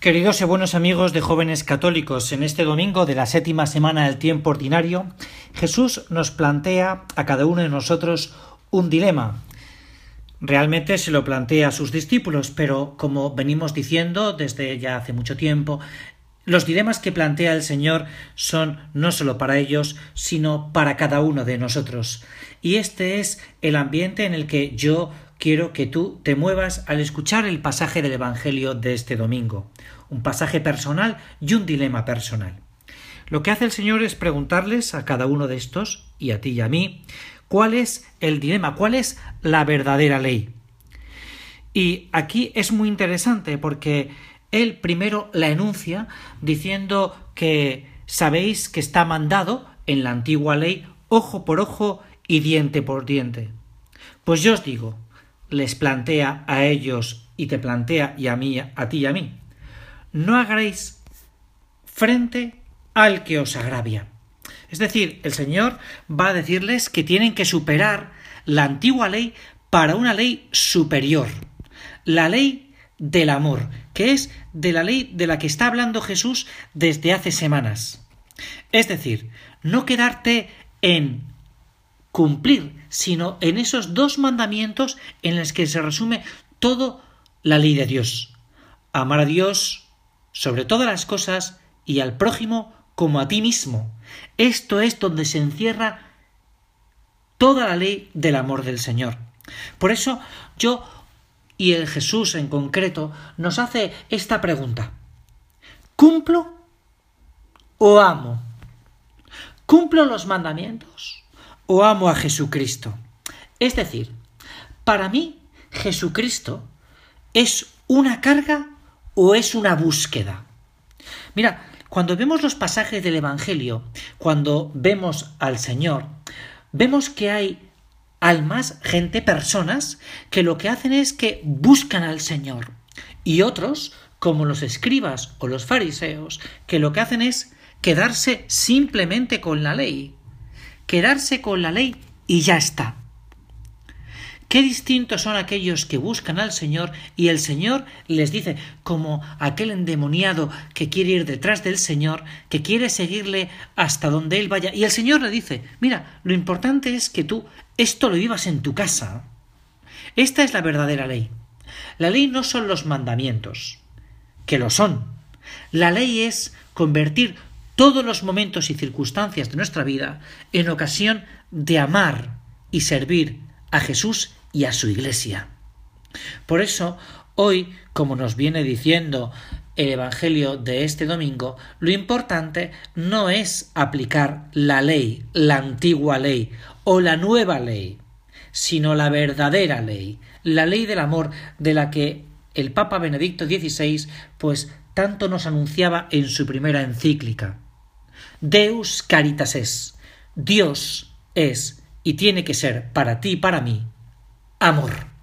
Queridos y buenos amigos de jóvenes católicos, en este domingo de la séptima semana del tiempo ordinario, Jesús nos plantea a cada uno de nosotros un dilema. Realmente se lo plantea a sus discípulos, pero como venimos diciendo desde ya hace mucho tiempo, los dilemas que plantea el Señor son no solo para ellos, sino para cada uno de nosotros. Y este es el ambiente en el que yo quiero que tú te muevas al escuchar el pasaje del Evangelio de este domingo, un pasaje personal y un dilema personal. Lo que hace el Señor es preguntarles a cada uno de estos, y a ti y a mí, cuál es el dilema, cuál es la verdadera ley. Y aquí es muy interesante porque él primero la enuncia diciendo que sabéis que está mandado en la antigua ley ojo por ojo y diente por diente. Pues yo os digo, les plantea a ellos y te plantea y a mí, a ti y a mí. No hagáis frente al que os agravia. Es decir, el Señor va a decirles que tienen que superar la antigua ley para una ley superior, la ley del amor, que es de la ley de la que está hablando Jesús desde hace semanas. Es decir, no quedarte en cumplir, sino en esos dos mandamientos en los que se resume toda la ley de Dios. Amar a Dios sobre todas las cosas y al prójimo como a ti mismo. Esto es donde se encierra toda la ley del amor del Señor. Por eso yo y el Jesús en concreto nos hace esta pregunta. ¿Cumplo o amo? ¿Cumplo los mandamientos? O amo a Jesucristo. Es decir, para mí Jesucristo es una carga o es una búsqueda. Mira, cuando vemos los pasajes del Evangelio, cuando vemos al Señor, vemos que hay almas, gente, personas, que lo que hacen es que buscan al Señor. Y otros, como los escribas o los fariseos, que lo que hacen es quedarse simplemente con la ley quedarse con la ley y ya está. Qué distintos son aquellos que buscan al Señor y el Señor les dice, como aquel endemoniado que quiere ir detrás del Señor, que quiere seguirle hasta donde Él vaya. Y el Señor le dice, mira, lo importante es que tú esto lo vivas en tu casa. Esta es la verdadera ley. La ley no son los mandamientos, que lo son. La ley es convertir todos los momentos y circunstancias de nuestra vida en ocasión de amar y servir a Jesús y a su Iglesia. Por eso, hoy, como nos viene diciendo el Evangelio de este domingo, lo importante no es aplicar la ley, la antigua ley o la nueva ley, sino la verdadera ley, la ley del amor de la que el Papa Benedicto XVI pues tanto nos anunciaba en su primera encíclica. Deus caritas es. Dios es y tiene que ser para ti y para mí amor.